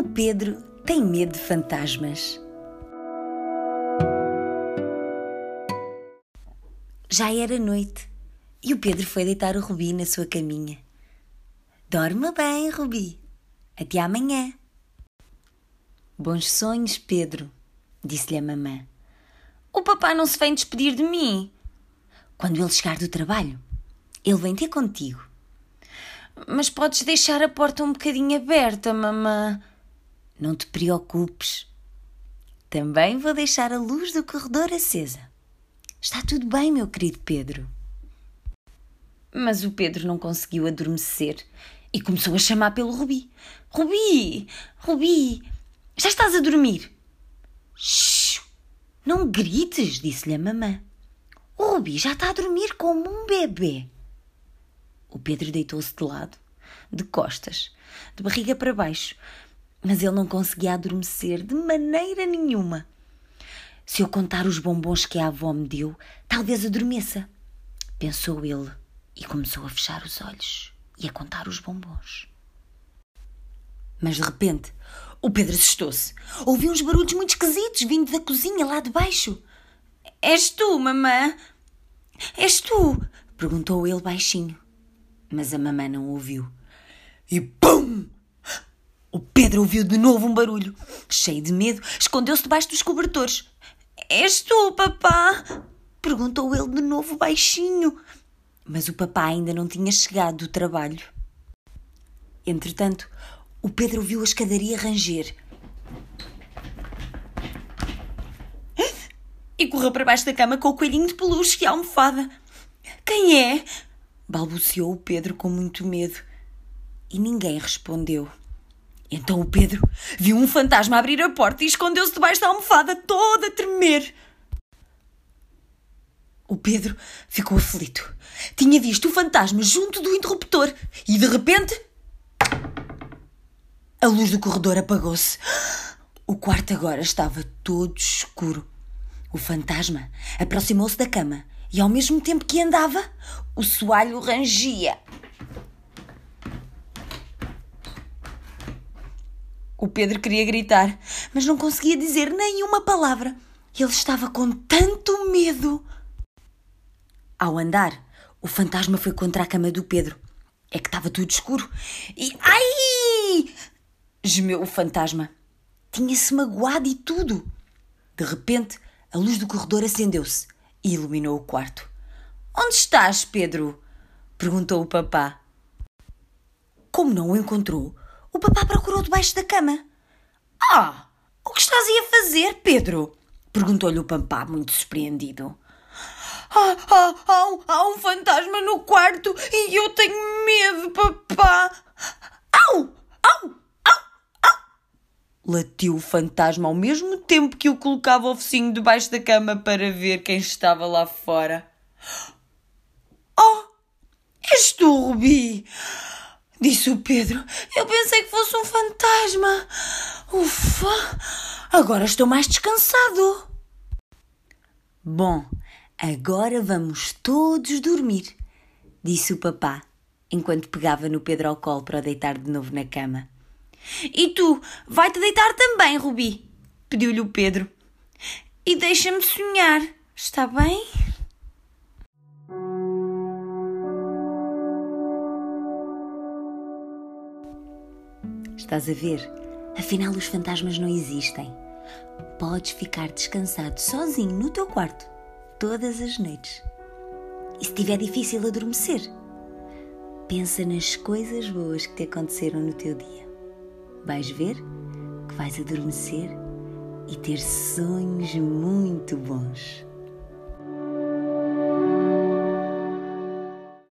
O Pedro tem medo de fantasmas. Já era noite e o Pedro foi deitar o Rubi na sua caminha. Dorme bem, Rubi. Até amanhã. Bons sonhos, Pedro, disse-lhe a mamã. O papá não se vem despedir de mim. Quando ele chegar do trabalho, ele vem ter contigo. Mas podes deixar a porta um bocadinho aberta, mamã. Não te preocupes. Também vou deixar a luz do corredor acesa. Está tudo bem, meu querido Pedro. Mas o Pedro não conseguiu adormecer e começou a chamar pelo Rubi. Rubi! Rubi! Já estás a dormir? Shhh! Não grites, disse-lhe a mamã. O Rubi já está a dormir como um bebê. O Pedro deitou-se de lado, de costas, de barriga para baixo, mas ele não conseguia adormecer de maneira nenhuma. Se eu contar os bombons que a avó me deu, talvez adormeça, pensou ele e começou a fechar os olhos e a contar os bombons. Mas de repente, o Pedro assustou-se. Ouviu uns barulhos muito esquisitos vindo da cozinha lá de baixo. És tu, mamã? És tu? perguntou ele baixinho. Mas a mamã não ouviu. E pum! O Pedro ouviu de novo um barulho. Cheio de medo, escondeu-se debaixo dos cobertores. És tu, papá? Perguntou ele de novo baixinho. Mas o papá ainda não tinha chegado do trabalho. Entretanto, o Pedro viu a escadaria ranger. E correu para baixo da cama com o coelhinho de peluche e a almofada. Quem é? Balbuciou o Pedro com muito medo. E ninguém respondeu. Então o Pedro viu um fantasma abrir a porta e escondeu-se debaixo da almofada, todo a tremer. O Pedro ficou aflito. Tinha visto o fantasma junto do interruptor e de repente. A luz do corredor apagou-se. O quarto agora estava todo escuro. O fantasma aproximou-se da cama e, ao mesmo tempo que andava, o soalho rangia. O Pedro queria gritar, mas não conseguia dizer nenhuma palavra. Ele estava com tanto medo. Ao andar, o fantasma foi contra a cama do Pedro. É que estava tudo escuro. E. Ai! gemeu o fantasma. Tinha-se magoado e tudo. De repente, a luz do corredor acendeu-se e iluminou o quarto. Onde estás, Pedro? perguntou o papá. Como não o encontrou, o papá procurou debaixo da cama. Ah! O que estás aí a fazer, Pedro? perguntou-lhe o papá, muito surpreendido. Ah, ah, há, um, há um fantasma no quarto e eu tenho medo, papá. Au! Au! Au! Au! Latiu o fantasma ao mesmo tempo que o colocava o focinho debaixo da cama para ver quem estava lá fora. Oh! És tu, Rubi! Disse o Pedro. Eu pensei que fosse um fantasma. Ufa! Agora estou mais descansado. Bom, agora vamos todos dormir, disse o papá, enquanto pegava no Pedro ao colo para o deitar de novo na cama. E tu, vai-te deitar também, Rubi? pediu-lhe o Pedro. E deixa-me sonhar, está bem? Estás a ver? Afinal, os fantasmas não existem. Podes ficar descansado sozinho no teu quarto todas as noites. E se tiver difícil adormecer, pensa nas coisas boas que te aconteceram no teu dia. Vais ver que vais adormecer e ter sonhos muito bons.